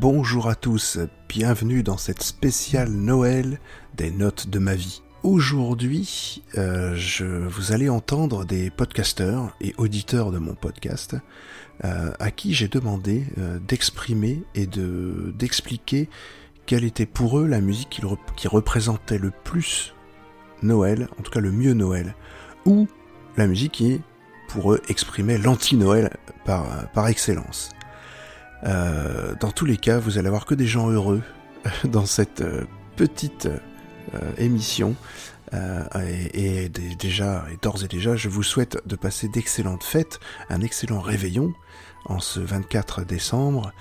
bonjour à tous, bienvenue dans cette spéciale Noël des notes de ma vie. Aujourd'hui, euh, je, vous allez entendre des podcasteurs et auditeurs de mon podcast euh, à qui j'ai demandé euh, d'exprimer et de d'expliquer quelle était pour eux la musique qui, représentait le plus Noël, en tout cas le mieux Noël, ou la musique qui pour eux exprimait l'anti-Noël par excellence. Euh, dans tous les cas, vous allez avoir que des gens heureux dans cette euh, petite euh, émission. et, déjà, et d'ores et déjà, je vous souhaite de passer d'excellentes fêtes, un excellent réveillon en ce 24 décembre.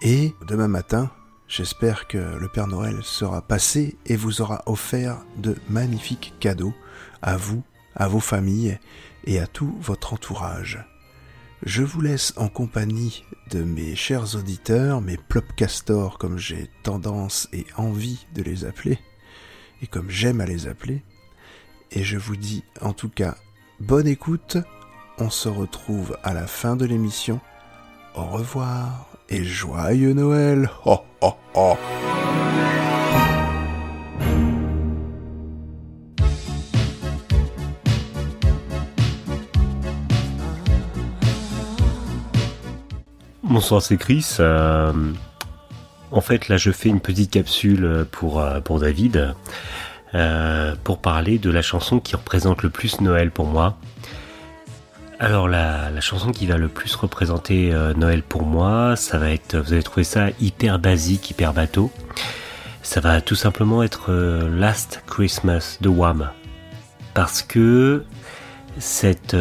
Et demain matin, j'espère que le Père Noël sera passé et vous aura offert de magnifiques cadeaux à vous, à vos familles et à tout votre entourage. Je vous laisse en compagnie de mes chers auditeurs, mes plopcastors comme j'ai tendance et envie de les appeler, et comme j'aime à les appeler. Et je vous dis en tout cas bonne écoute, on se retrouve à la fin de l'émission. Au revoir et joyeux Noël. Bonsoir, c'est Chris. Euh, en fait, là, je fais une petite capsule pour, euh, David euh, pour parler de la chanson qui représente le plus Noël pour moi. Alors, la, la chanson qui va le plus représenter Noël pour moi, ça va être, vous allez trouver ça hyper basique, hyper bateau. Ça va tout simplement être Last Christmas de Wham. Parce que cette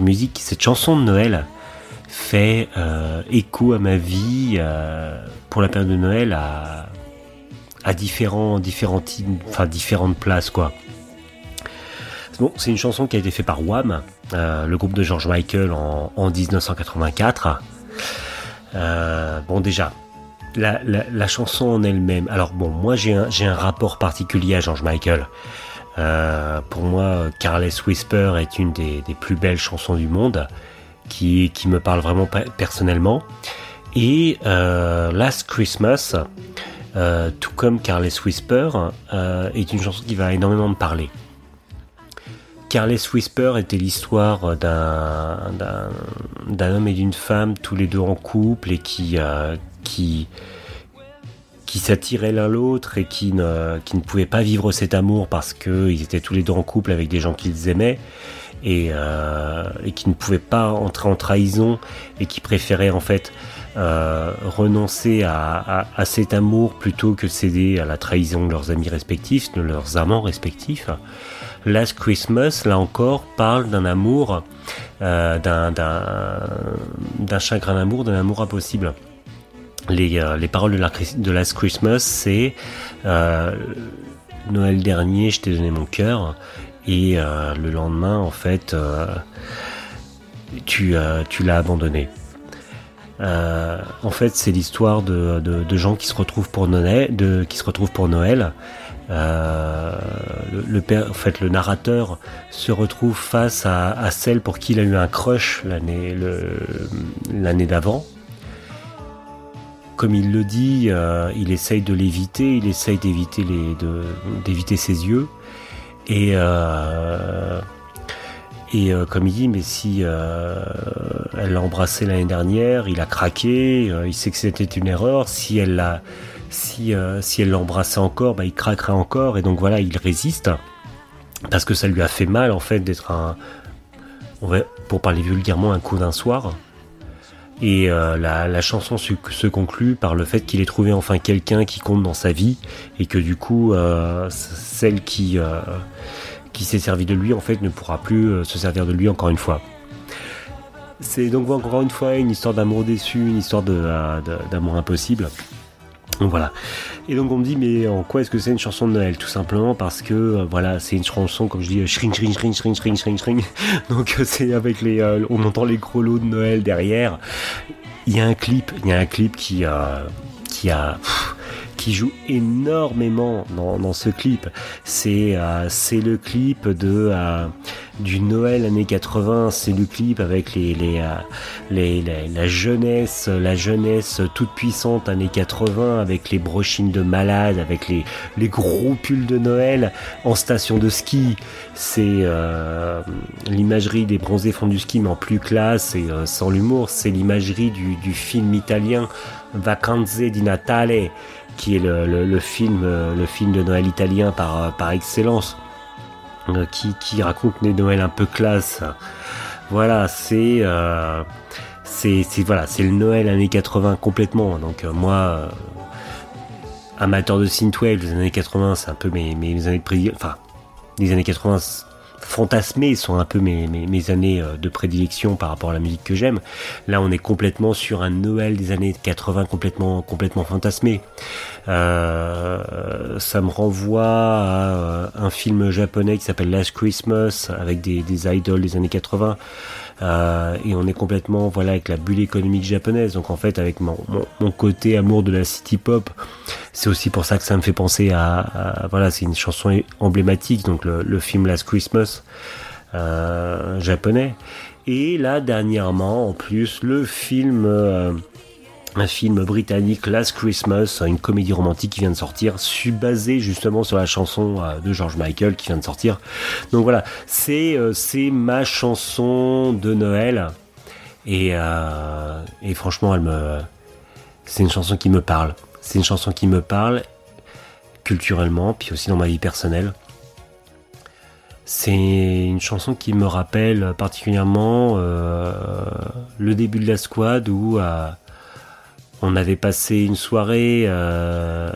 musique, cette chanson de Noël, fait euh, écho à ma vie euh, pour la période de Noël à, différents, enfin, différentes places quoi. Bon, c'est une chanson qui a été faite par Wham, euh, le groupe de George Michael en, en 1984. bon déjà, la, la, chanson en elle-même. Alors bon, moi j'ai un, un rapport particulier à George Michael. pour moi, Careless Whisper est une des plus belles chansons du monde qui, me parle vraiment personnellement. Et euh, Last Christmas, euh, tout comme Carless Whisper, euh, est une chanson qui va énormément me parler. Carless Whisper était l'histoire d'un, d'un, homme et d'une femme, tous les deux en couple, et qui, qui, qui s'attiraient l'un l'autre et qui ne, qui ne pouvaient pas vivre cet amour parce qu'ils étaient tous les deux en couple avec des gens qu'ils aimaient et, euh, et qui ne pouvaient pas entrer en trahison et qui préféraient en fait euh, renoncer à, cet amour plutôt que céder à la trahison de leurs amis respectifs, de leurs amants respectifs. Last Christmas, là encore, parle d'un amour, euh, d'un chagrin d'amour, d'un amour impossible. Les, les paroles de, la, de Last Christmas, c'est Noël dernier, je t'ai donné mon cœur, et euh, le lendemain, en fait, euh, tu, euh, tu l'as abandonné. en fait, c'est l'histoire de, de, gens qui se retrouvent pour Noël, de, qui se retrouvent pour Noël. le, fait, le narrateur se retrouve face à, celle pour qui il a eu un crush l'année d'avant. Comme il le dit, il essaye de l'éviter, il essaye d'éviter d'éviter ses yeux. Et, euh, euh, comme il dit, mais si euh, elle l'a embrassé l'année dernière, il a craqué, il sait que c'était une erreur. Si elle l'a, si, l'embrassait encore, bah, il craquerait encore. Et donc voilà, il résiste parce que ça lui a fait mal en fait d'être un, pour parler vulgairement, un coup d'un soir. Et euh, la, chanson se, conclut par le fait qu'il ait trouvé enfin quelqu'un qui compte dans sa vie et que du coup, euh, celle qui, euh, qui s'est servi de lui en fait ne pourra plus se servir de lui encore une fois. C'est donc encore une fois une histoire d'amour déçu, une histoire d'amour impossible. Donc voilà. Et donc on me dit mais en quoi est-ce que c'est une chanson de Noël Tout simplement? Parce que euh, voilà c'est une chanson comme je dis shring shring shring shring shring shring shring. Donc euh, c'est avec les euh, on entend les gros lots de Noël derrière. Il y a un clip, il y a un clip qui qui a qui joue énormément dans, dans ce clip. C'est euh, c'est le clip de euh, du Noël années 80. C'est le clip avec les les, euh, les, la jeunesse la jeunesse toute puissante années 80 avec les brochines de malades, avec les les gros pulls de Noël en station de ski. C'est l'imagerie des bronzés font du ski mais en plus classe et sans l'humour. C'est l'imagerie du, du film italien Vacanze di Natale qui est le, film, euh, le film de Noël italien par, euh, par excellence, euh, qui, qui raconte des Noëls un peu classe. Voilà, c'est voilà, le Noël années 80 complètement. Donc moi, amateur de synthwave, les années 80, c'est un peu mes, mes années de prédilection. Enfin, les années 80, fantasmés sont un peu mes, mes, années euh, de prédilection par rapport à la musique que j'aime. Là, on est complètement sur un Noël des années 80 complètement complètement fantasmé. Euh, ça me renvoie à euh, un film japonais qui s'appelle Last Christmas avec des, des idoles des années 80. Euh, et on est complètement voilà avec la bulle économique japonaise. Donc en fait avec mon, mon, côté amour de la city pop, c'est aussi pour ça que ça me fait penser à, voilà c'est une chanson emblématique donc le, le film Last Christmas euh, japonais. Et là dernièrement en plus le film euh, un film britannique Last Christmas, une comédie romantique qui vient de sortir, basé justement sur la chanson euh, de George Michael qui vient de sortir. Donc voilà, c'est euh, ma chanson de Noël et, euh, et franchement elle me c'est une chanson qui me parle. C'est une chanson qui me parle culturellement puis aussi dans ma vie personnelle. C'est une chanson qui me rappelle particulièrement le début de la squad où on avait passé une soirée euh,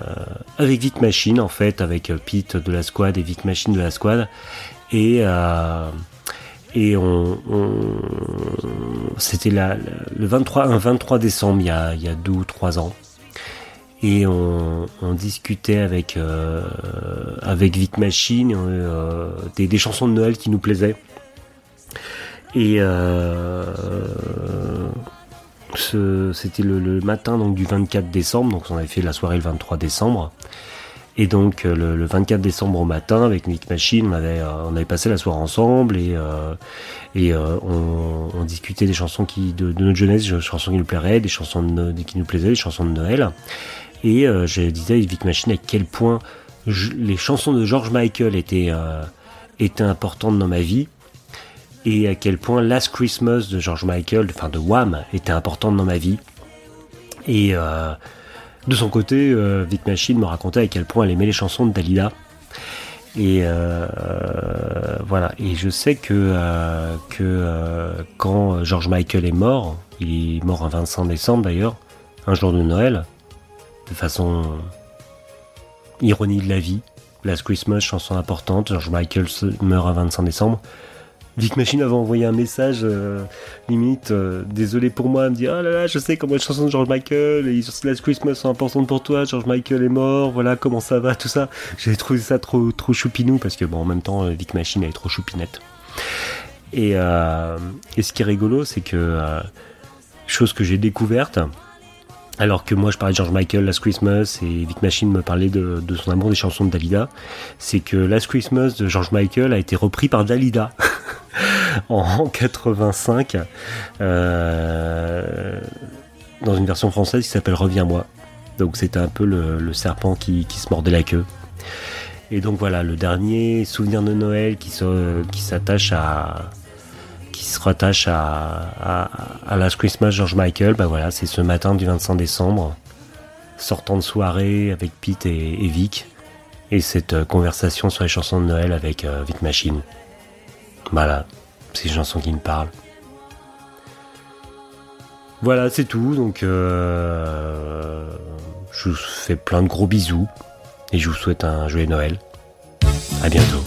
avec Vic Machine en fait, avec euh, Pete de la squad et Vic Machine de la squad. Et, euh, et on, c'était le 23, un 23 décembre il y a, il y a deux ou trois ans. Et on, discutait avec, avec Vic Machine des, des, chansons de Noël qui nous plaisaient. Et c'était le, matin donc du 24 décembre, donc on avait fait la soirée le 23 décembre. Et donc euh, le, 24 décembre au matin avec Nick Machine, on avait, euh, on avait passé la soirée ensemble et, euh, on, discutait des chansons qui, de, notre jeunesse, des chansons qui nous plairaient, des chansons qui nous plaisaient, des chansons de Noël. Et je disais à Vic Machine à quel point les chansons de George Michael étaient importantes dans ma vie et à quel point Last Christmas de George Michael, enfin de Wham, était importante dans ma vie. Et euh, de son côté, euh, Vic Machine me racontait à quel point elle aimait les chansons de Dalida. Et euh, voilà. Et je sais que, que quand George Michael est mort, il est mort un 25 décembre d'ailleurs, un jour de Noël, de façon ironie de la vie. Last Christmas, chanson importante. George Michael meurt un 25 décembre. Vic Machine avait envoyé un message euh, limite euh, désolé pour moi, me dit oh là là je sais comment les chansons de George Michael et Last Christmas sont importantes pour toi, George Michael est mort, voilà comment ça va tout ça. J'ai trouvé ça trop trop choupinou parce que bon en même temps euh, Vic Machine elle est trop choupinette. Et, et ce qui est rigolo c'est que chose que j'ai découverte alors que moi je parlais de George Michael, Last Christmas, et Vic Machine me parlait de, de son amour des chansons de Dalida, c'est que Last Christmas de George Michael a été repris par Dalida. en 85 euh, dans une version française qui s'appelle Reviens-moi. Donc c'était un peu le, serpent qui, se mordait la queue. Et donc voilà, le dernier souvenir de Noël qui, qui s'attache à qui se rattache à, à, Last Christmas George Michael, bah voilà, c'est ce matin du 25 décembre, sortant de soirée avec Pete et, Vic, et cette euh, conversation sur les chansons de Noël avec euh, Vic Machine. Voilà, c'est une chanson qui me parle. Voilà, c'est tout. Donc, euh, je vous fais plein de gros bisous et je vous souhaite un joyeux Noël. À bientôt.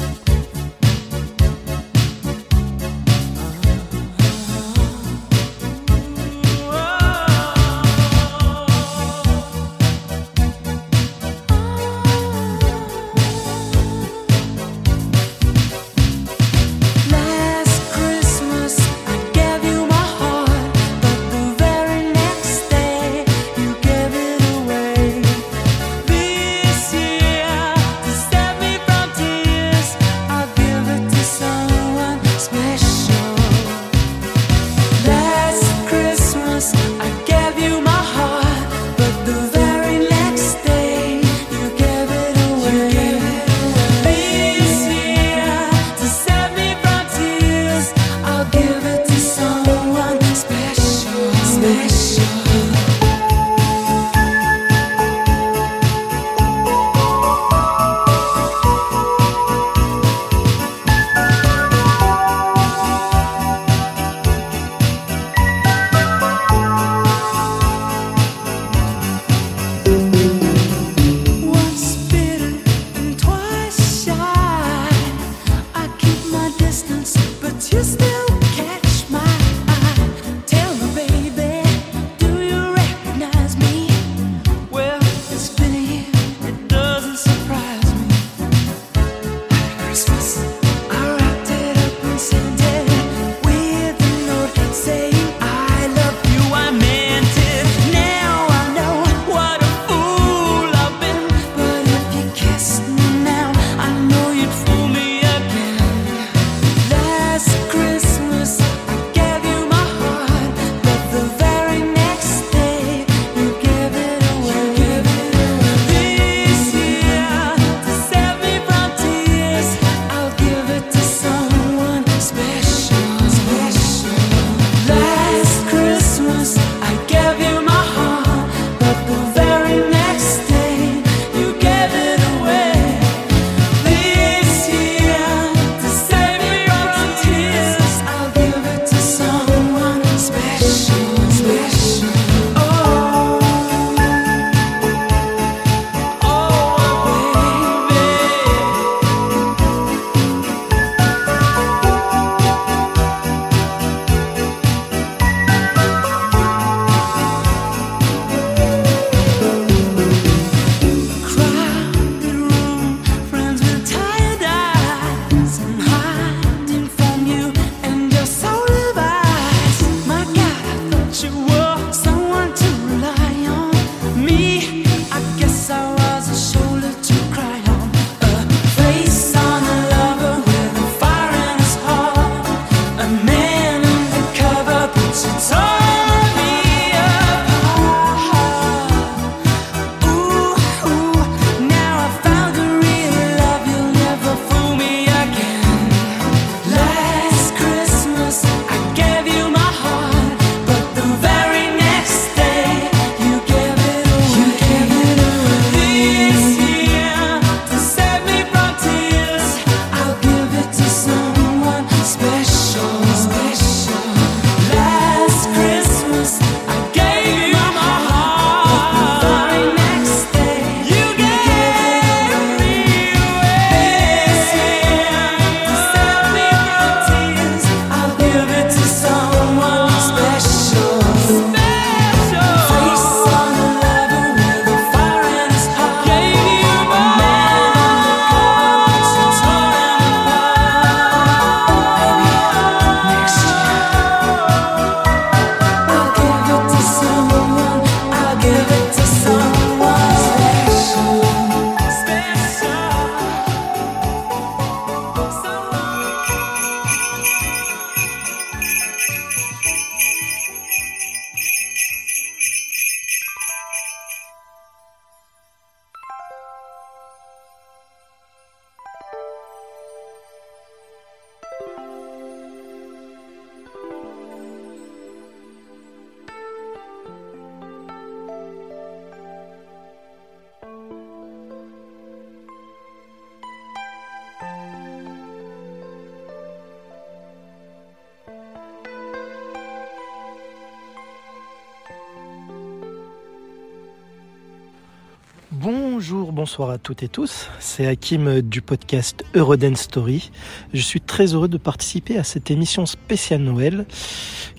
Bonjour, bonsoir à toutes et tous. C'est Hakim du podcast Eurodance Story. Je suis très heureux de participer à cette émission spéciale Noël.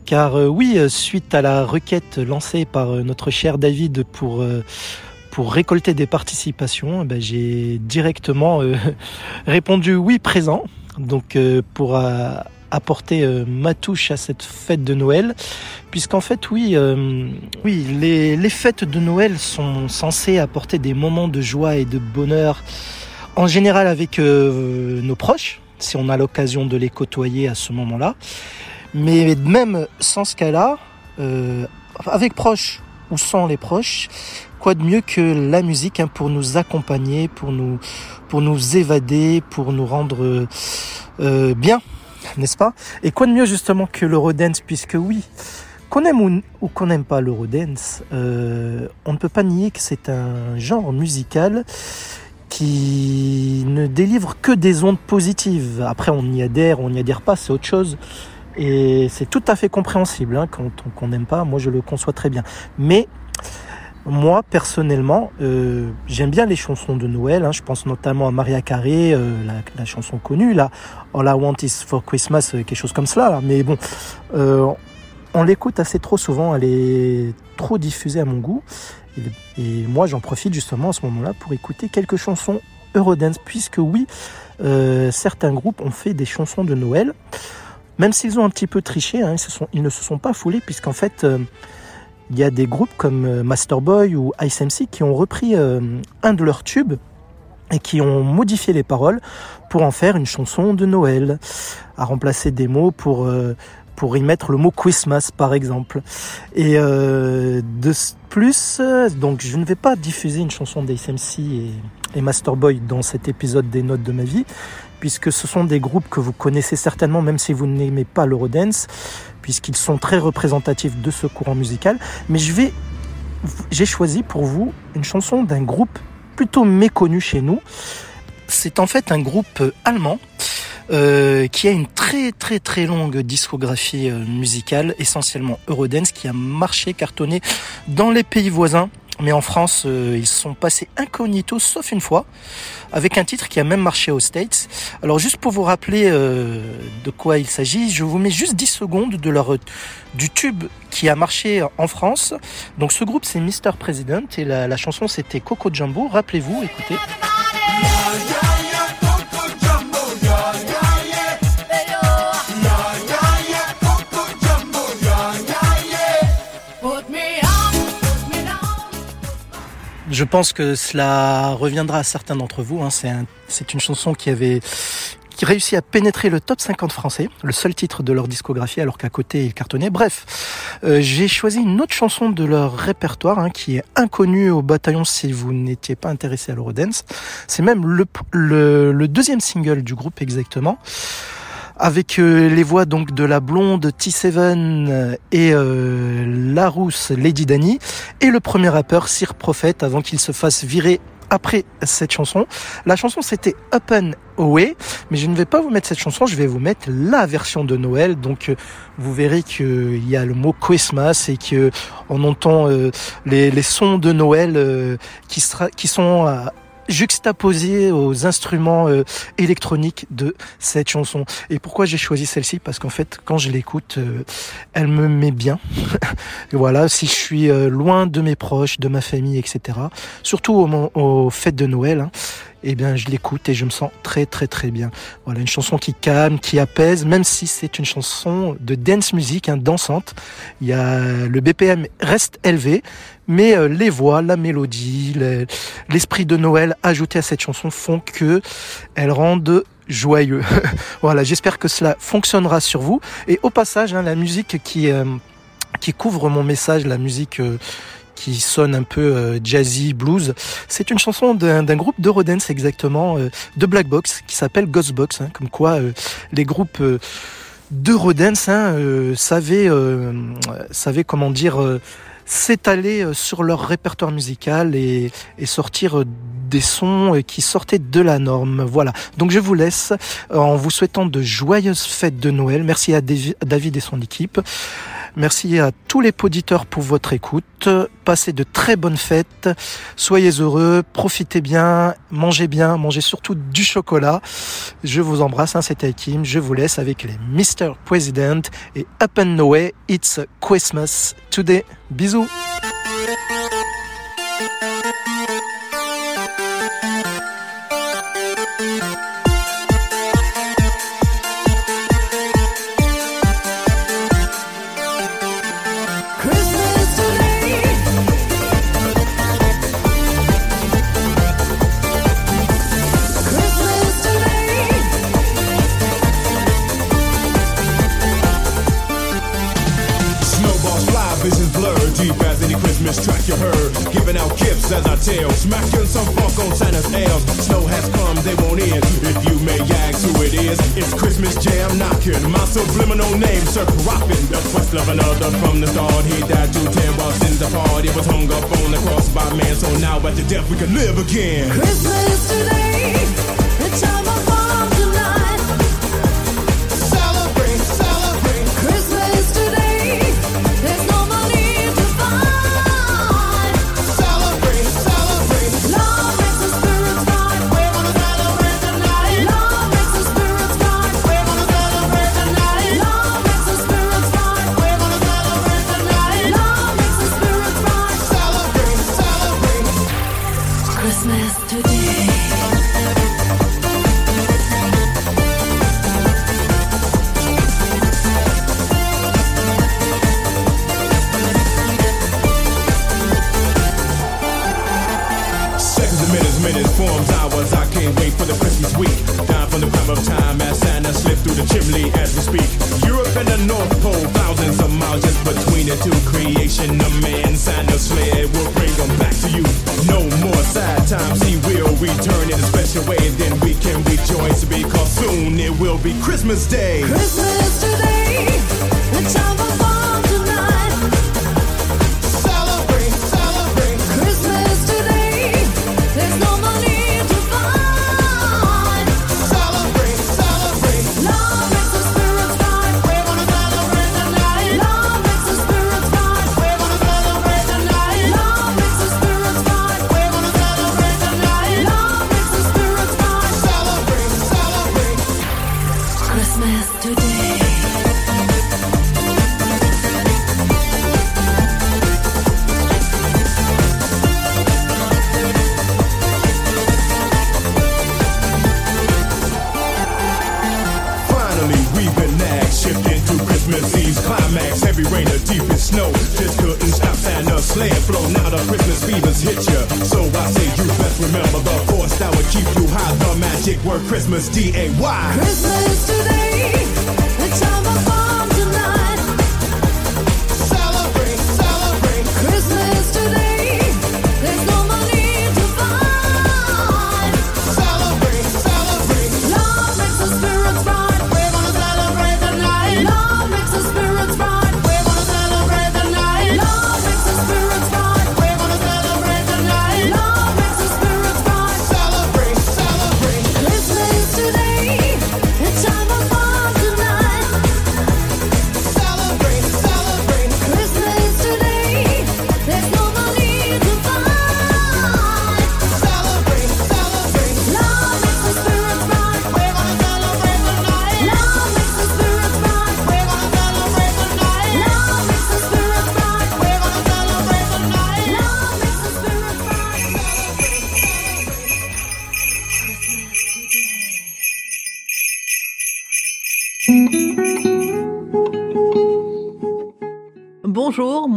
Car euh, oui, euh, suite à la requête lancée par euh, notre cher David pour, pour récolter des participations, eh ben, j'ai directement répondu oui présent. Donc pour apporter ma touche à cette fête de Noël. Puisqu'en fait oui oui les, les, fêtes de Noël sont censées apporter des moments de joie et de bonheur en général avec nos proches si on a l'occasion de les côtoyer à ce moment-là. Mais même sans ce cas-là, euh, avec proches ou sans les proches, quoi de mieux que la musique hein, pour nous accompagner, pour nous, pour nous évader, pour nous rendre euh, bien, n'est-ce pas? Et quoi de mieux justement que l'Eurodance, puisque oui, qu'on aime ou, qu'on n'aime pas l'Eurodance, euh, on ne peut pas nier que c'est un genre musical qui ne délivre que des ondes positives. Après, on y adhère, on n'y adhère pas, c'est autre chose. Et c'est tout à fait compréhensible hein, quand on n'aime pas. Moi, je le conçois très bien. Mais moi, personnellement, euh, j'aime bien les chansons de Noël. Hein. Je pense notamment à Maria Carey, euh, la, chanson connue, là, All I Want Is for Christmas, euh, quelque chose comme cela. Mais bon, on l'écoute assez trop souvent. Elle est trop diffusée à mon goût. Et, moi, j'en profite justement à ce moment-là pour écouter quelques chansons Eurodance, puisque oui, certains groupes ont fait des chansons de Noël. Même s'ils ont un petit peu triché, hein, ils, ne se sont pas foulés, puisqu'en fait, euh, il y a des groupes comme euh, Masterboy ou Ice MC qui ont repris euh, un de leurs tubes et qui ont modifié les paroles pour en faire une chanson de Noël, à remplacer des mots pour pour y mettre le mot Christmas par exemple. Et de plus, donc je ne vais pas diffuser une chanson d'ACMC et, et Masterboy dans cet épisode des notes de ma vie, puisque ce sont des groupes que vous connaissez certainement, même si vous n'aimez pas l'Eurodance, puisqu'ils sont très représentatifs de ce courant musical. Mais j'ai choisi pour vous une chanson d'un groupe plutôt méconnu chez nous. C'est en fait un groupe allemand euh, qui a une très très très longue discographie euh, musicale, essentiellement Eurodance, qui a marché, cartonné dans les pays voisins mais en France, euh, ils sont passés incognito, sauf une fois, avec un titre qui a même marché aux States. Alors juste pour vous rappeler euh, de quoi il s'agit, je vous mets juste 10 secondes de leur du tube qui a marché en France. Donc ce groupe c'est Mr President et la, la chanson c'était Coco Jumbo. Rappelez-vous, écoutez. Je pense que cela reviendra à certains d'entre vous. Hein. C'est une chanson qui avait qui réussit à pénétrer le top 50 français, le seul titre de leur discographie, alors qu'à côté ils cartonnaient. Bref, euh, j'ai choisi une autre chanson de leur répertoire hein, qui est inconnue au bataillon si vous n'étiez pas intéressé à l'Eurodance. C'est même le deuxième single du groupe exactement avec euh, les voix donc de la blonde T7 euh, et euh, la rousse Lady Dani et le premier rappeur Sir Prophet avant qu'il se fasse virer après cette chanson. La chanson c'était Up and Away, mais je ne vais pas vous mettre cette chanson, je vais vous mettre la version de Noël. Donc vous verrez qu'il y a le mot Christmas et que on entend les, les, sons de Noël qui, sera, qui sont juxtaposé aux instruments euh, électroniques de cette chanson. Et pourquoi j'ai choisi celle-ci? Parce qu'en fait, quand je l'écoute, euh, elle me met bien. voilà, si je suis euh, loin de mes proches, de ma famille, etc. Surtout au, au fêtes de Noël. Hein, eh bien, je l'écoute et je me sens très très très bien. Voilà, une chanson qui calme, qui apaise, même si c'est une chanson de dance music, hein, dansante. Il y a le BPM reste élevé, mais euh, les voix, la mélodie, l'esprit de Noël ajouté à cette chanson font que elle rende joyeux. voilà, j'espère que cela fonctionnera sur vous. Et au passage, hein, la musique qui euh, qui couvre mon message, la musique euh, qui sonne un peu euh, jazzy blues. C'est une chanson d'un groupe d'Eurodance exactement, euh, de Black Box, qui s'appelle Ghostbox. Hein, comme quoi euh, les groupes d'Eurodance hein, savaient, savaient comment dire s'étaler sur leur répertoire musical et, et sortir des sons qui sortaient de la norme. Voilà. Donc je vous laisse en vous souhaitant de joyeuses fêtes de Noël. Merci à David et son équipe. Merci à tous les auditeurs pour votre écoute. Passez de très bonnes fêtes. Soyez heureux, profitez bien, mangez bien, mangez surtout du chocolat. Je vous embrasse, hein, c'était Kim. Je vous laisse avec les Mr. President et Up and Away. It's Christmas today. Bisous. Smacking some funk on Santa's elves. Snow has come, they won't end. If you may ask who it is, it's Christmas Jam knocking. My subliminal name, Sir Croppin. The quest of another from the start. He died to ten while sins apart. He was hung up on the cross by man. So now at the death we can live again. Christmas today, the time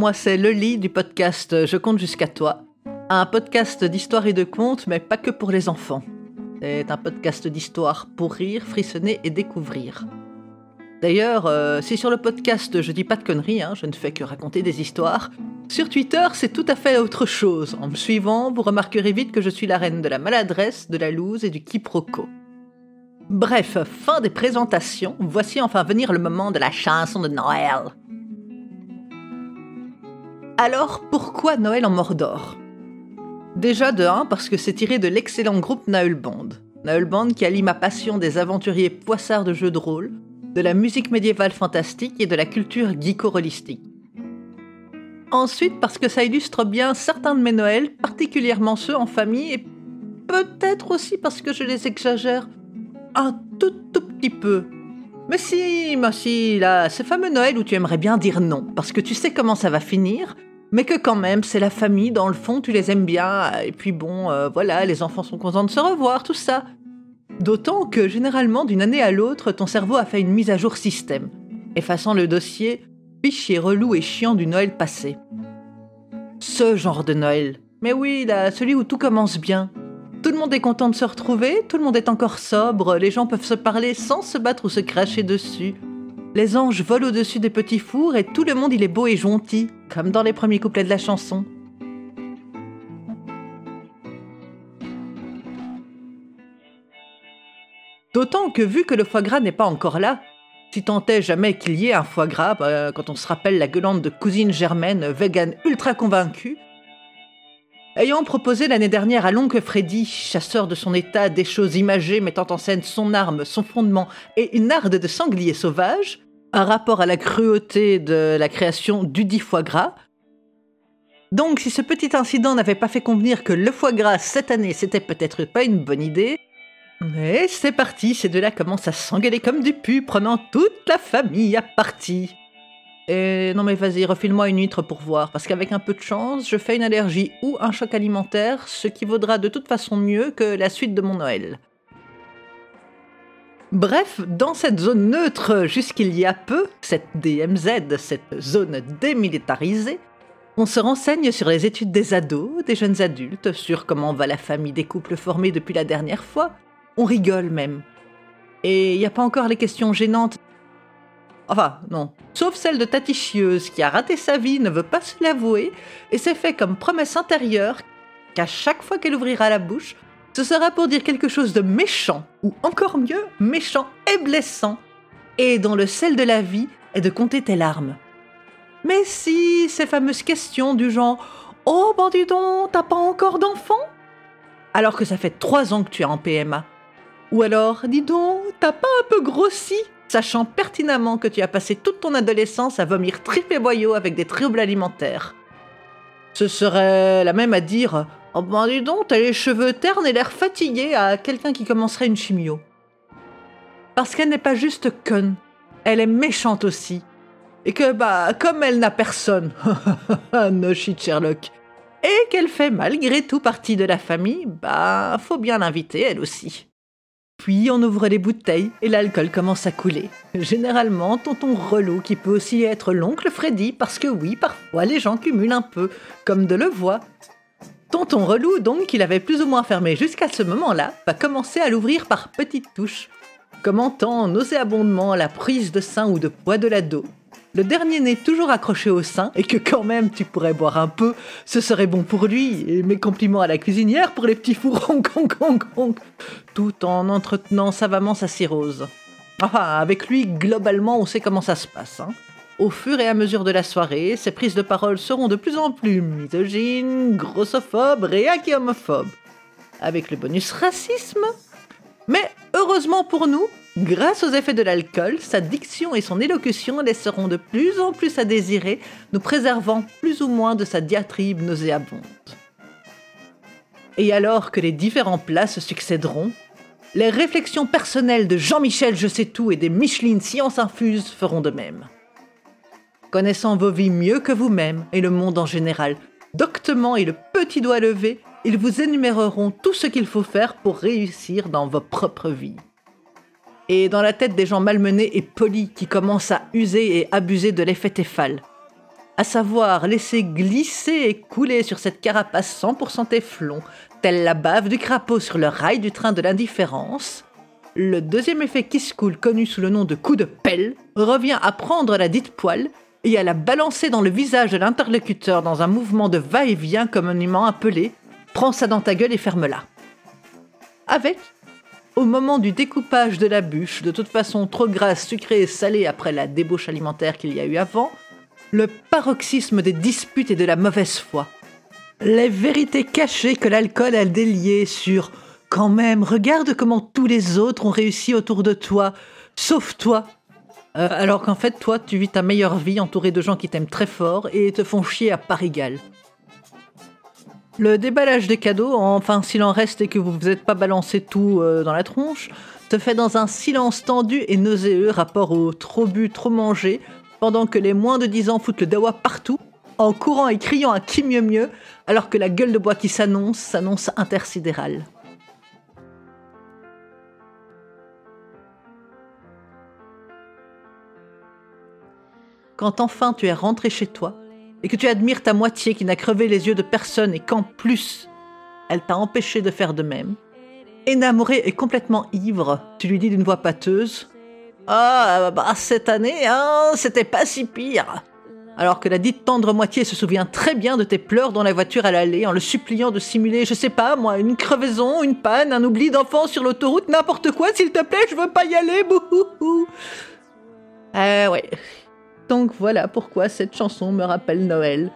moi c'est Lely du podcast Je compte jusqu'à toi. Un podcast d'histoire et de contes, mais pas que pour les enfants. C'est un podcast d'histoire pour rire, frissonner et découvrir. D'ailleurs, euh, si sur le podcast je dis pas de conneries, hein, je ne fais que raconter des histoires, sur Twitter c'est tout à fait autre chose. En me suivant, vous remarquerez vite que je suis la reine de la maladresse, de la loose et du quiproquo. Bref, fin des présentations, voici enfin venir le moment de la chanson de Noël. Alors pourquoi Noël en Mordor? Déjà de 1 parce que c'est tiré de l'excellent groupe Naël Band. Naël Band qui allie ma passion des aventuriers poissards de jeux de rôle, de la musique médiévale fantastique et de la culture geeko-holistique. Ensuite, parce que ça illustre bien certains de mes Noëls, particulièrement ceux en famille, et peut-être aussi parce que je les exagère un tout, tout petit peu. Mais si, mais si, là, ce fameux Noël où tu aimerais bien dire non, parce que tu sais comment ça va finir, mais que quand même, c'est la famille, dans le fond, tu les aimes bien, et puis bon, euh, voilà, les enfants sont contents de se revoir, tout ça. D'autant que généralement, d'une année à l'autre, ton cerveau a fait une mise à jour système, effaçant le dossier fichier relou et chiant du Noël passé. Ce genre de Noël. Mais oui, là, celui où tout commence bien. Tout le monde est content de se retrouver, tout le monde est encore sobre, les gens peuvent se parler sans se battre ou se cracher dessus. Les anges volent au-dessus des petits fours et tout le monde il est beau et gentil, comme dans les premiers couplets de la chanson. D'autant que vu que le foie gras n'est pas encore là, si tant est jamais qu'il y ait un foie gras, bah, quand on se rappelle la gueulante de cousine Germaine, vegan ultra convaincue, ayant proposé l'année dernière à l'oncle Freddy, chasseur de son état des choses imagées mettant en scène son arme, son fondement et une arde de sanglier sauvage, un rapport à la cruauté de la création du dit foie gras. Donc si ce petit incident n'avait pas fait convenir que le foie gras cette année c'était peut-être pas une bonne idée, mais c'est parti, ces deux-là commencent à s'engueuler comme du pu, prenant toute la famille à partie. Et non mais vas-y, refile-moi une huître pour voir, parce qu'avec un peu de chance, je fais une allergie ou un choc alimentaire, ce qui vaudra de toute façon mieux que la suite de mon Noël. Bref, dans cette zone neutre jusqu'il y a peu, cette DMZ, cette zone démilitarisée, on se renseigne sur les études des ados, des jeunes adultes, sur comment va la famille des couples formés depuis la dernière fois. On rigole même. Et il n'y a pas encore les questions gênantes. Enfin, non. Sauf celle de Tati Chieuse, qui a raté sa vie, ne veut pas se l'avouer, et s'est fait comme promesse intérieure qu'à chaque fois qu'elle ouvrira la bouche, ce sera pour dire quelque chose de méchant, ou encore mieux, méchant et blessant, et dont le sel de la vie est de compter tes larmes. Mais si, ces fameuses questions du genre Oh, ben dis donc, t'as pas encore d'enfant? Alors que ça fait trois ans que tu es en PMA. Ou alors, dis donc, t'as pas un peu grossi? Sachant pertinemment que tu as passé toute ton adolescence à vomir tripes et boyaux avec des troubles alimentaires. Ce serait la même à dire Oh ben dis donc, t'as les cheveux ternes et l'air fatigué à quelqu'un qui commencerait une chimio. Parce qu'elle n'est pas juste conne, elle est méchante aussi. Et que, bah, comme elle n'a personne, no shit Sherlock, et qu'elle fait malgré tout partie de la famille, bah, faut bien l'inviter elle aussi. Puis on ouvre les bouteilles et l'alcool commence à couler. Généralement, tonton relou qui peut aussi être l'oncle Freddy, parce que oui, parfois les gens cumulent un peu, comme de le voix. Tonton relou, donc, qu'il avait plus ou moins fermé jusqu'à ce moment-là, va commencer à l'ouvrir par petites touches, commentant nauséabondement la prise de sein ou de poids de l'ado. Le dernier n'est toujours accroché au sein et que quand même tu pourrais boire un peu, ce serait bon pour lui. Et mes compliments à la cuisinière pour les petits honk, tout en entretenant savamment sa cirrhose. Enfin, avec lui, globalement, on sait comment ça se passe. hein. Au fur et à mesure de la soirée, ses prises de parole seront de plus en plus misogynes, grossophobes, réac et homophobes. Avec le bonus racisme. Mais heureusement pour nous, grâce aux effets de l'alcool, sa diction et son élocution laisseront de plus en plus à désirer, nous préservant plus ou moins de sa diatribe nauséabonde. Et alors que les différents plats se succéderont, les réflexions personnelles de Jean-Michel Je sais tout et des Micheline Science Infuse feront de même. Connaissant vos vies mieux que vous-même et le monde en général, doctement et le petit doigt levé, ils vous énuméreront tout ce qu'il faut faire pour réussir dans vos propres vies. Et dans la tête des gens malmenés et polis qui commencent à user et abuser de l'effet Tefal, à savoir laisser glisser et couler sur cette carapace 100% téflon, telle la bave du crapaud sur le rail du train de l'indifférence, le deuxième effet qui se coule, connu sous le nom de coup de pelle, revient à prendre la dite poêle et à la balancer dans le visage de l'interlocuteur dans un mouvement de va-et-vient communément appelé Prends ça dans ta gueule et ferme-la. Avec, au moment du découpage de la bûche, de toute façon trop grasse, sucrée et salée après la débauche alimentaire qu'il y a eu avant, le paroxysme des disputes et de la mauvaise foi. Les vérités cachées que l'alcool a déliées sur quand même, regarde comment tous les autres ont réussi autour de toi, sauf toi. Euh, alors qu'en fait, toi, tu vis ta meilleure vie entouré de gens qui t'aiment très fort et te font chier à part égale. Le déballage des cadeaux, enfin s'il en reste et que vous vous êtes pas balancé tout euh, dans la tronche, se fait dans un silence tendu et nauséeux rapport au trop bu, trop mangé, pendant que les moins de 10 ans foutent le dawa partout, en courant et criant à qui mieux mieux, alors que la gueule de bois qui s'annonce s'annonce intersidérale. Quand enfin tu es rentré chez toi, et que tu admires ta moitié qui n'a crevé les yeux de personne et qu'en plus, elle t'a empêché de faire de même, énamoré et complètement ivre, tu lui dis d'une voix pâteuse Ah, bah cette année, hein, c'était pas si pire alors que la dite tendre moitié se souvient très bien de tes pleurs dans la voiture à l'aller en le suppliant de simuler, je sais pas moi, une crevaison, une panne, un oubli d'enfant sur l'autoroute, n'importe quoi, s'il te plaît, je veux pas y aller, bouhouhou. Euh, ouais. Donc voilà pourquoi cette chanson me rappelle Noël.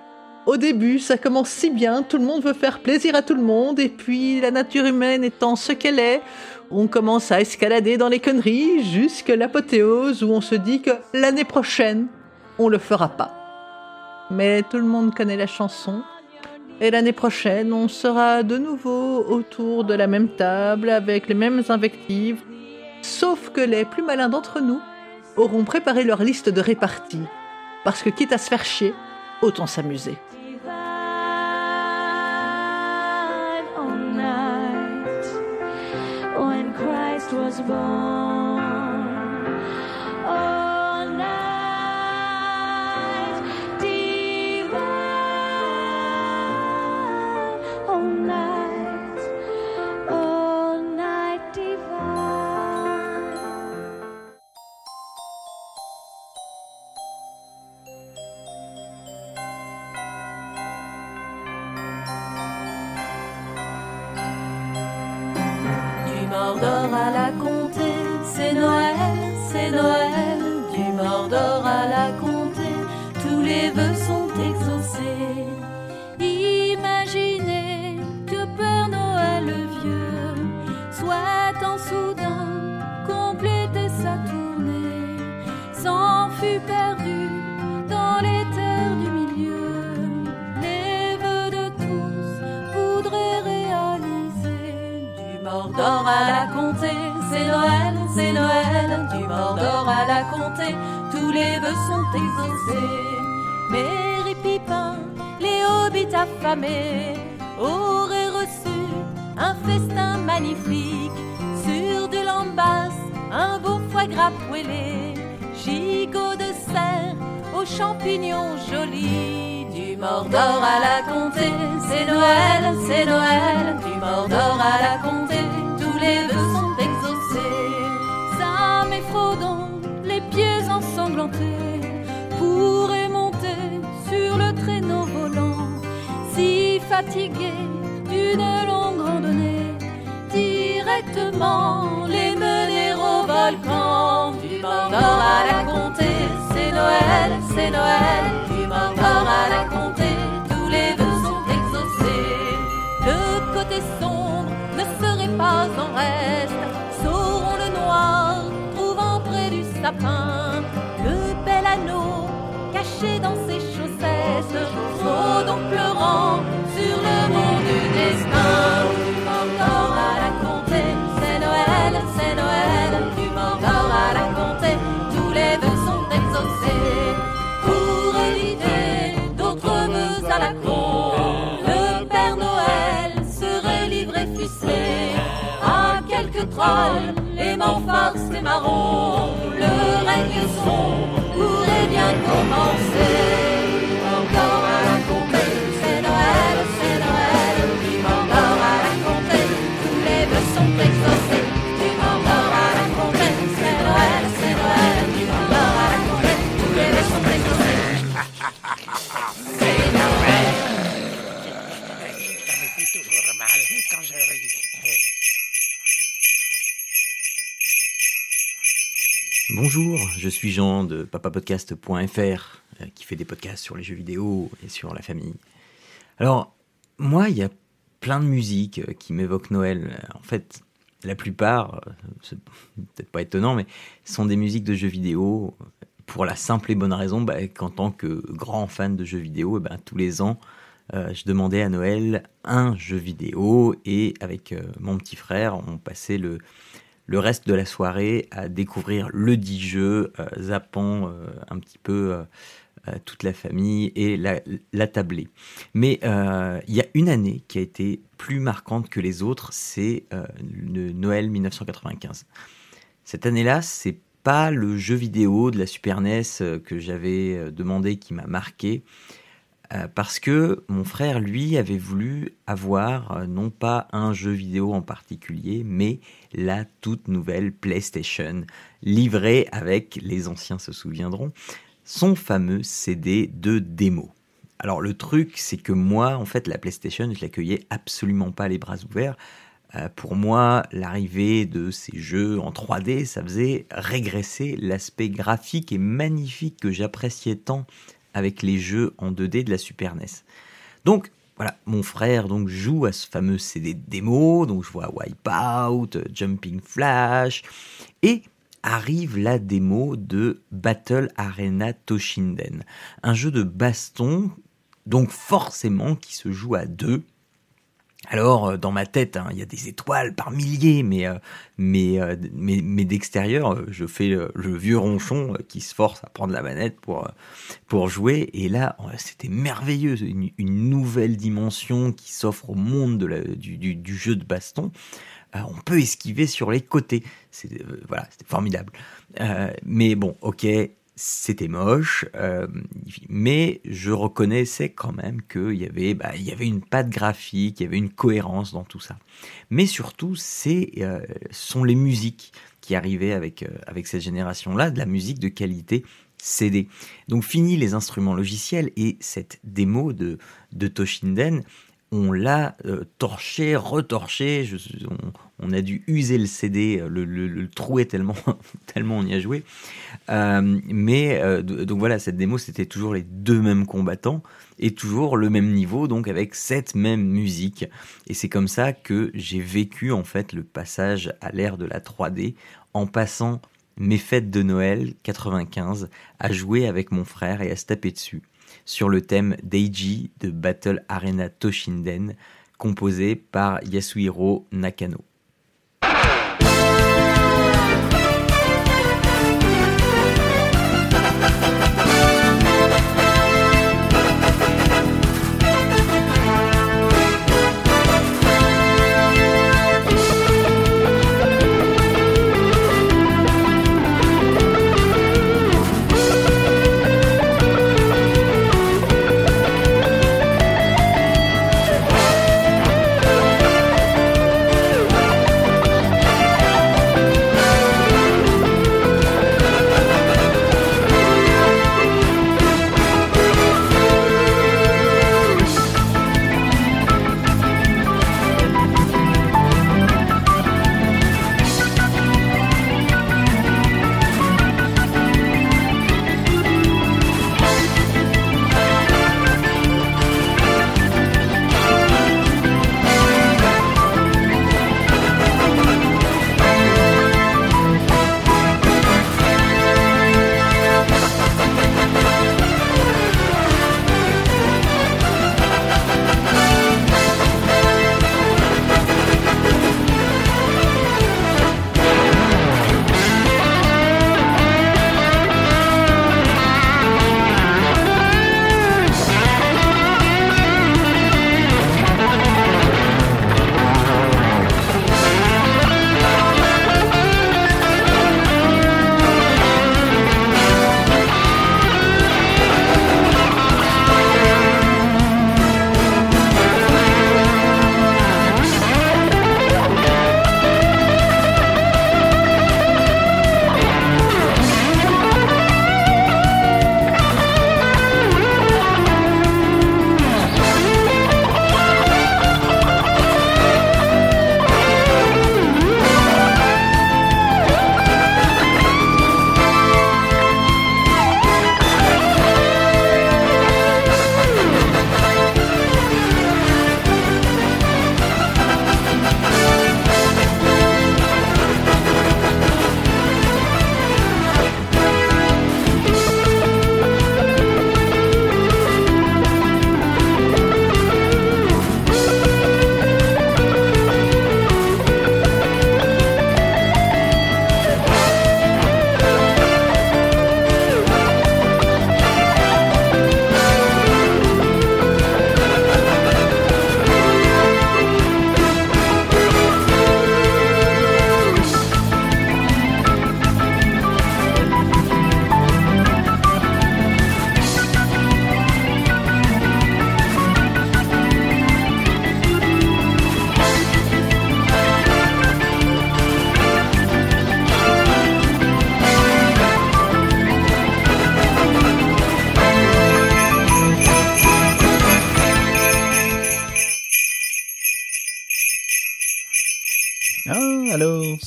Au début, ça commence si bien, tout le monde veut faire plaisir à tout le monde, et puis la nature humaine étant ce qu'elle est, on commence à escalader dans les conneries jusqu'à l'apothéose où on se dit que l'année prochaine, on le fera pas. Mais tout le monde connaît la chanson. Et l'année prochaine, on sera de nouveau autour de la même table avec les mêmes invectives, sauf que les plus malins d'entre nous auront préparé leur liste de répartie. Parce que quitte à se faire chier, autant s'amuser. Mordor à la comté, tous les vœux sont exaucés. Mary les hobbits affamés, auraient reçu un festin magnifique sur du lambas, un beau foie gras poêlé, gigot de cerf aux champignons jolis. Du Mordor à la comté, c'est Noël, c'est Noël. Du Mordor à la comté, ensanglantés, pourraient monter sur le traîneau volant, si fatigués d'une longue randonnée, directement les mener au volcan. Du Mordor à la comté, c'est Noël, c'est Noël. Du Mordor à la comté, tous les vœux sont exaucés. Le côté sombre ne serait pas en reste. Saurons le noir, trouvant près du sapin dans ses chaussettes. Frodon pleurant sur le mont du destin. Du Mordor à la comté, c'est Noël, c'est Noël. Du Mordor à la comté, tous les vœux sont exaucés. Pour éviter d'autres vœux à la con, le Père Noël serait livré fuselé à quelques trolls, aimant farce et marron. Le règne sombre commencer. Bonjour, je suis Jean de papapodcast.fr euh, qui fait des podcasts sur les jeux vidéo et sur la famille. Alors, moi, il y a plein de musiques euh, qui m'évoquent Noël. En fait, la plupart, euh, c'est peut-être pas étonnant, mais sont des musiques de jeux vidéo pour la simple et bonne raison bah, qu'en tant que grand fan de jeux vidéo, eh ben, tous les ans, je demandais à Noël un jeu vidéo et avec mon petit frère, on passait le, le reste de la soirée à découvrir le dit jeu, euh, zappant un petit peu toute la famille et la, la. Mais il y a une année qui a été plus marquante que les autres, c'est le Noël 1995. Cette année-là, c'est pas le jeu vidéo de la Super NES que j'avais demandé qui m'a marqué, euh, parce que mon frère, lui, avait voulu avoir euh, non pas un jeu vidéo en particulier, mais la toute nouvelle PlayStation, livrée avec, les anciens se souviendront, son fameux CD de démo. Alors le truc, c'est que moi, en fait, la PlayStation, je l'accueillais absolument pas les bras ouverts. Euh, pour moi, l'arrivée de ces jeux en 3D, ça faisait régresser l'aspect graphique et magnifique que j'appréciais tant avec les jeux en 2D de la Super NES. Donc voilà, mon frère donc joue à ce fameux CD démo, donc je vois Wipeout, Jumping Flash, et arrive la démo de Battle Arena Toshinden, un jeu de baston, donc forcément qui se joue à deux, alors, euh, dans ma tête, hein, il y a des étoiles par milliers, mais, euh, mais, euh, mais, mais d'extérieur, je fais le, vieux ronchon qui se force à prendre la manette pour, pour jouer. Et là, c'était merveilleux, une, nouvelle dimension qui s'offre au monde de du, jeu de baston. on peut esquiver sur les côtés. Voilà, c'était formidable. mais bon, ok, c'était moche, euh, mais je reconnaissais quand même qu'il y avait, bah, il y avait une patte graphique, il y avait une cohérence dans tout ça. Mais surtout, c'est euh, sont les musiques qui arrivaient avec euh, avec cette génération-là, de la musique de qualité CD. Donc fini les instruments logiciels et cette démo de de Toshinden, on l'a torché, retorché, on, a dû user le CD, le, le, trouer tellement, tellement on y a joué. Euh, mais euh, donc voilà, cette démo, c'était toujours les deux mêmes combattants et toujours le même niveau, donc avec cette même musique. Et c'est comme ça que j'ai vécu en fait le passage à l'ère de la 3D en passant mes fêtes de Noël 95 à jouer avec mon frère et à se taper dessus sur le thème Deiji de Battle Arena Toshinden composé par Yasuhiro Nakano.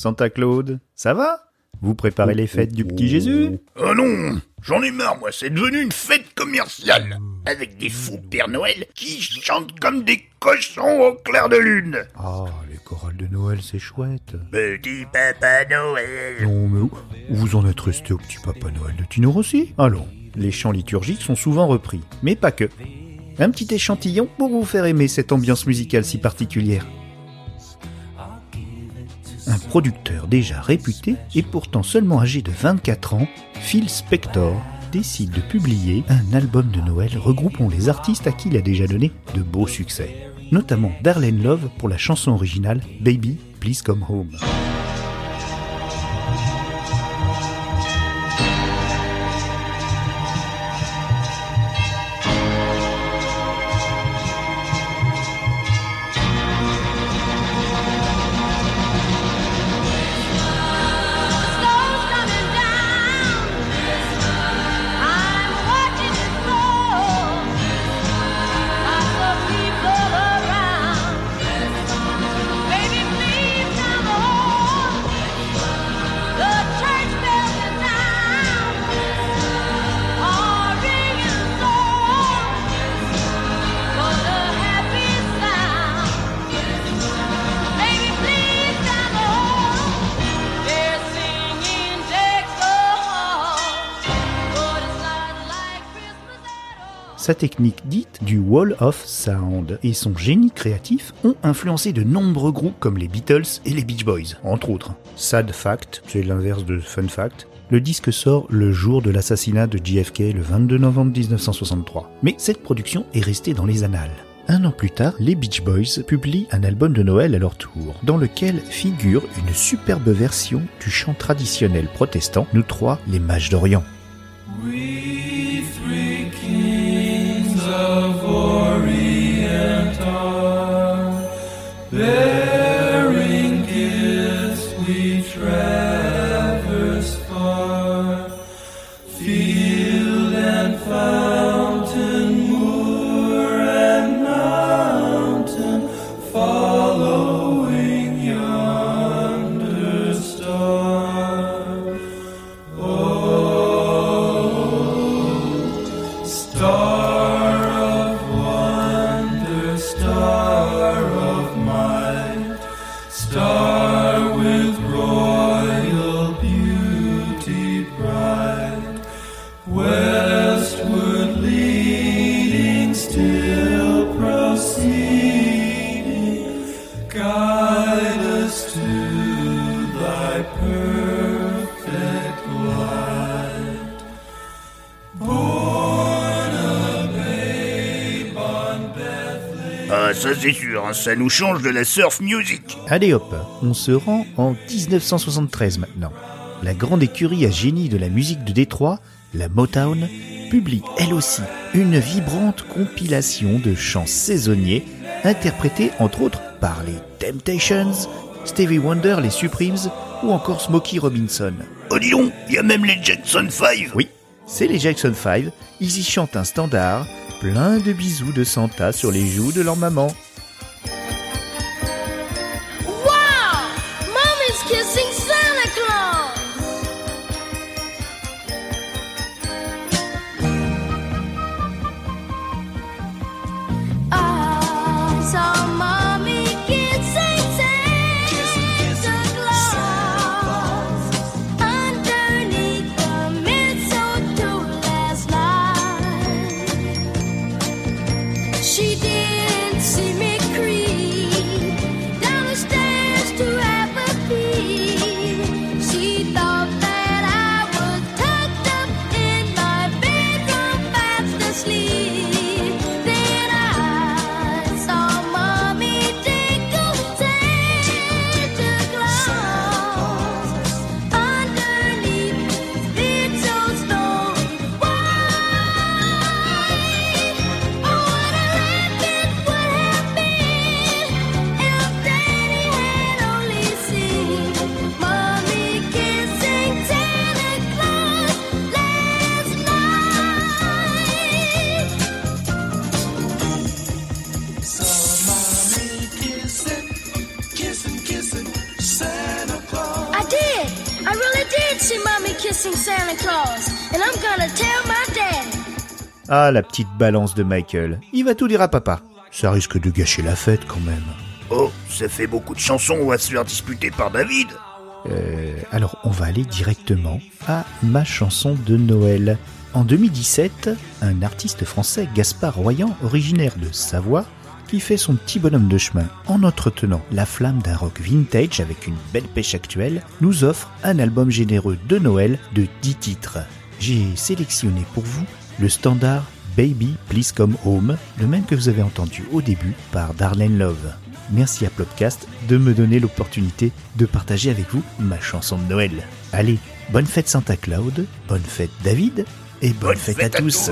Santa Claude. Ça va? Vous préparez les fêtes du petit Jésus? Oh non J'en ai marre, moi, c'est devenu une fête commerciale, avec des fous Père Noël qui chantent comme des cochons au clair de lune. Ah, les chorales de Noël, c'est chouette. Petit Papa Noël. Non, mais où- vous en êtes resté au petit Papa Noël de Tino Rossi Allons, les chants liturgiques sont souvent repris, mais pas que. Un petit échantillon pour vous faire aimer cette ambiance musicale si particulière. Un producteur déjà réputé et pourtant seulement âgé de 24 ans, Phil Spector, décide de publier un album de Noël regroupant les artistes à qui il a déjà donné de beaux succès, notamment Darlene Love pour la chanson originale Baby Please Come Home. Sa technique dite du Wall of Sound et son génie créatif ont influencé de nombreux groupes comme les Beatles et les Beach Boys, entre autres. Sad Fact, c'est l'inverse de Fun Fact. Le disque sort le jour de l'assassinat de JFK le 22 novembre 1963. Mais cette production est restée dans les annales. Un an plus tard, les Beach Boys publient un album de Noël à leur tour, dans lequel figure une superbe version du chant traditionnel protestant Nous trois, les mages d'Orient. There c'est sûr, hein, ça nous change de la surf music. Allez hop, on se rend en 1973 maintenant. La grande écurie à génie de la musique de Détroit, la Motown, publie elle aussi une vibrante compilation de chants saisonniers interprétés entre autres par les Temptations, Stevie Wonder, les Supremes ou encore Smokey Robinson. Oh dis donc, y a même les Jackson 5. Oui, c'est les Jackson 5, ils y chantent un standard, plein de bisous de Santa sur les joues de leur maman. Chasing Santa Claus, and I'm gonna tell my daddy. Ah, la petite balance de Michael. Il va tout dire à papa. Ça risque de gâcher la fête quand même. Oh, ça fait beaucoup de chansons, on va se faire disputer par David. Euh, alors, on va aller directement à ma chanson de Noël. En 2017, un artiste français, Gaspard Royan, originaire de Savoie, qui fait son petit bonhomme de chemin en entretenant la flamme d'un rock vintage avec une belle pêche actuelle, nous offre un album généreux de Noël de 10 titres. J'ai sélectionné pour vous le standard Baby Please Come Home, le même que vous avez entendu au début par Darlene Love. Merci à Plopcast de me donner l'opportunité de partager avec vous ma chanson de Noël. Allez, bonne fête Santa Claus, bonne fête David, et bonne, fête, à tous.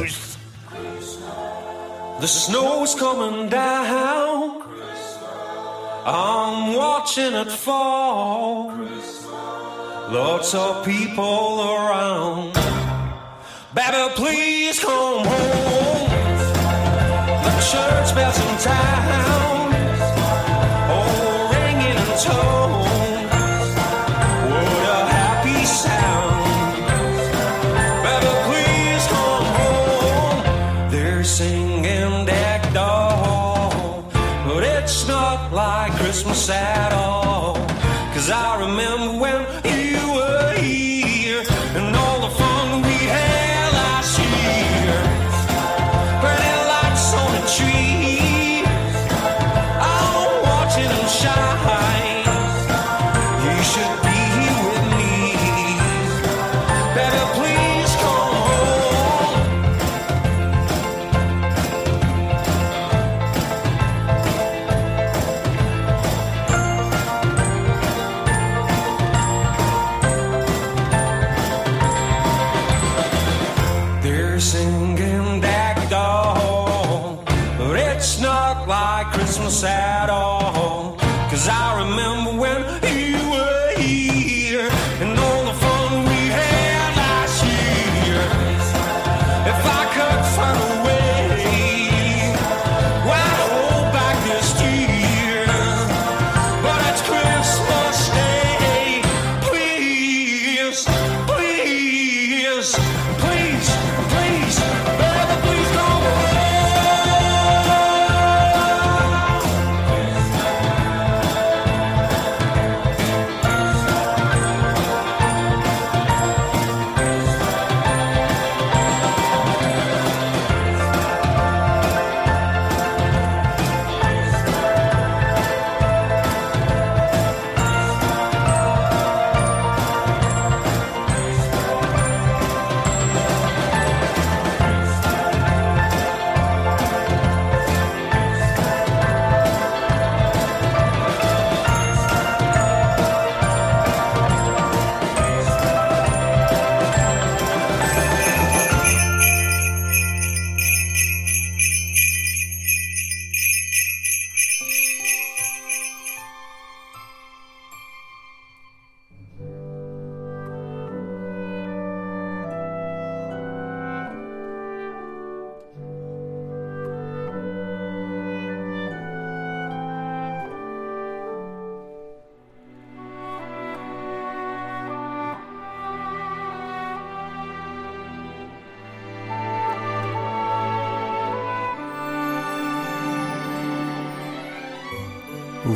The snow's coming down. I'm watching it fall. Lots of people around. Baby, please come home. The church bells in town.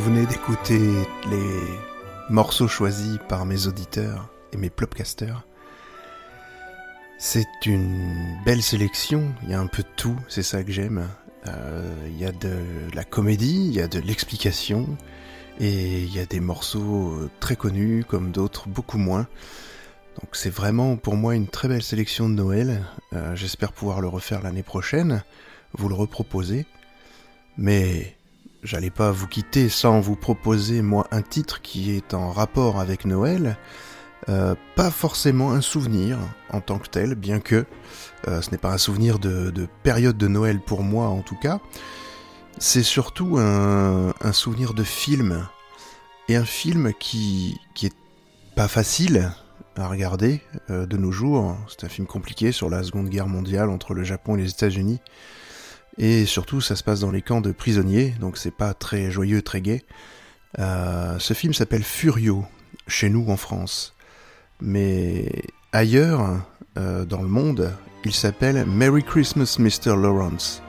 Venez d'écouter les morceaux choisis par mes auditeurs et mes plopcasters. C'est une belle sélection, il y a un peu de tout, c'est ça que j'aime. Euh, Il y a de la comédie, il y a de l'explication, et il y a des morceaux très connus comme d'autres beaucoup moins. Donc c'est vraiment pour moi une très belle sélection de Noël. Euh, J'espère pouvoir le refaire l'année prochaine, vous le reproposer. Mais j'allais pas vous quitter sans vous proposer moi un titre qui est en rapport avec Noël. Euh, pas forcément un souvenir en tant que tel, bien que euh, ce n'est pas un souvenir de, de période de Noël pour moi en tout cas. C'est surtout un, un souvenir de film. Et un film qui, qui est pas facile à regarder euh, de nos jours. C'est un film compliqué sur la Seconde Guerre mondiale entre le Japon et les États-Unis. Et surtout, ça se passe dans les camps de prisonniers, donc c'est pas très joyeux, très gai. Euh, ce film s'appelle Furio, chez nous en France. Mais ailleurs, euh, dans le monde, il s'appelle Merry Christmas Mr. Lawrence.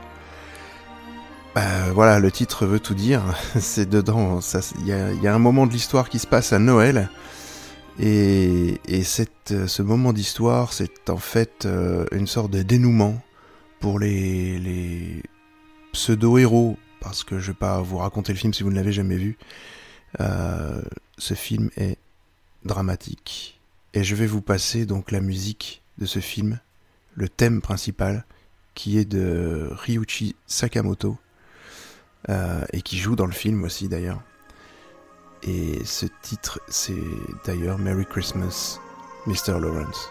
Euh, voilà, le titre veut tout dire. C'est dedans. Il y, a, un moment de l'histoire qui se passe à Noël. Et, et euh, ce moment d'histoire, c'est en fait une sorte de dénouement pour les, pseudo-héros. Parce que je vais pas vous raconter le film si vous ne l'avez jamais vu. Euh, ce film est dramatique. Et je vais vous passer donc la musique de ce film, le thème principal, qui est de Ryuichi Sakamoto, euh, et qui joue dans le film aussi d'ailleurs. Et ce titre, c'est d'ailleurs Merry Christmas, Mr. Lawrence.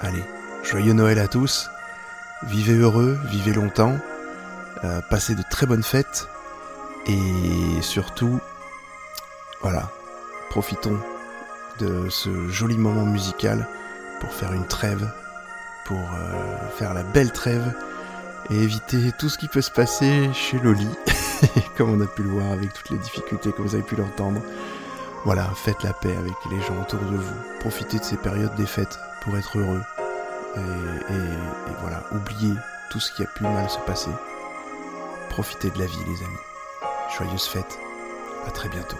Allez, joyeux Noël à tous, vivez heureux, vivez longtemps, euh, passez de très bonnes fêtes, et surtout, voilà, profitons de ce joli moment musical pour faire une trêve, pour euh, faire la belle trêve et éviter tout ce qui peut se passer chez Loli, comme on a pu le voir avec toutes les difficultés que vous avez pu l'entendre. Voilà, faites la paix avec les gens autour de vous, profitez de ces périodes des fêtes pour être heureux et, voilà, oubliez tout ce qui a pu mal se passer. Profitez de la vie les amis. Joyeuses fêtes, à très bientôt.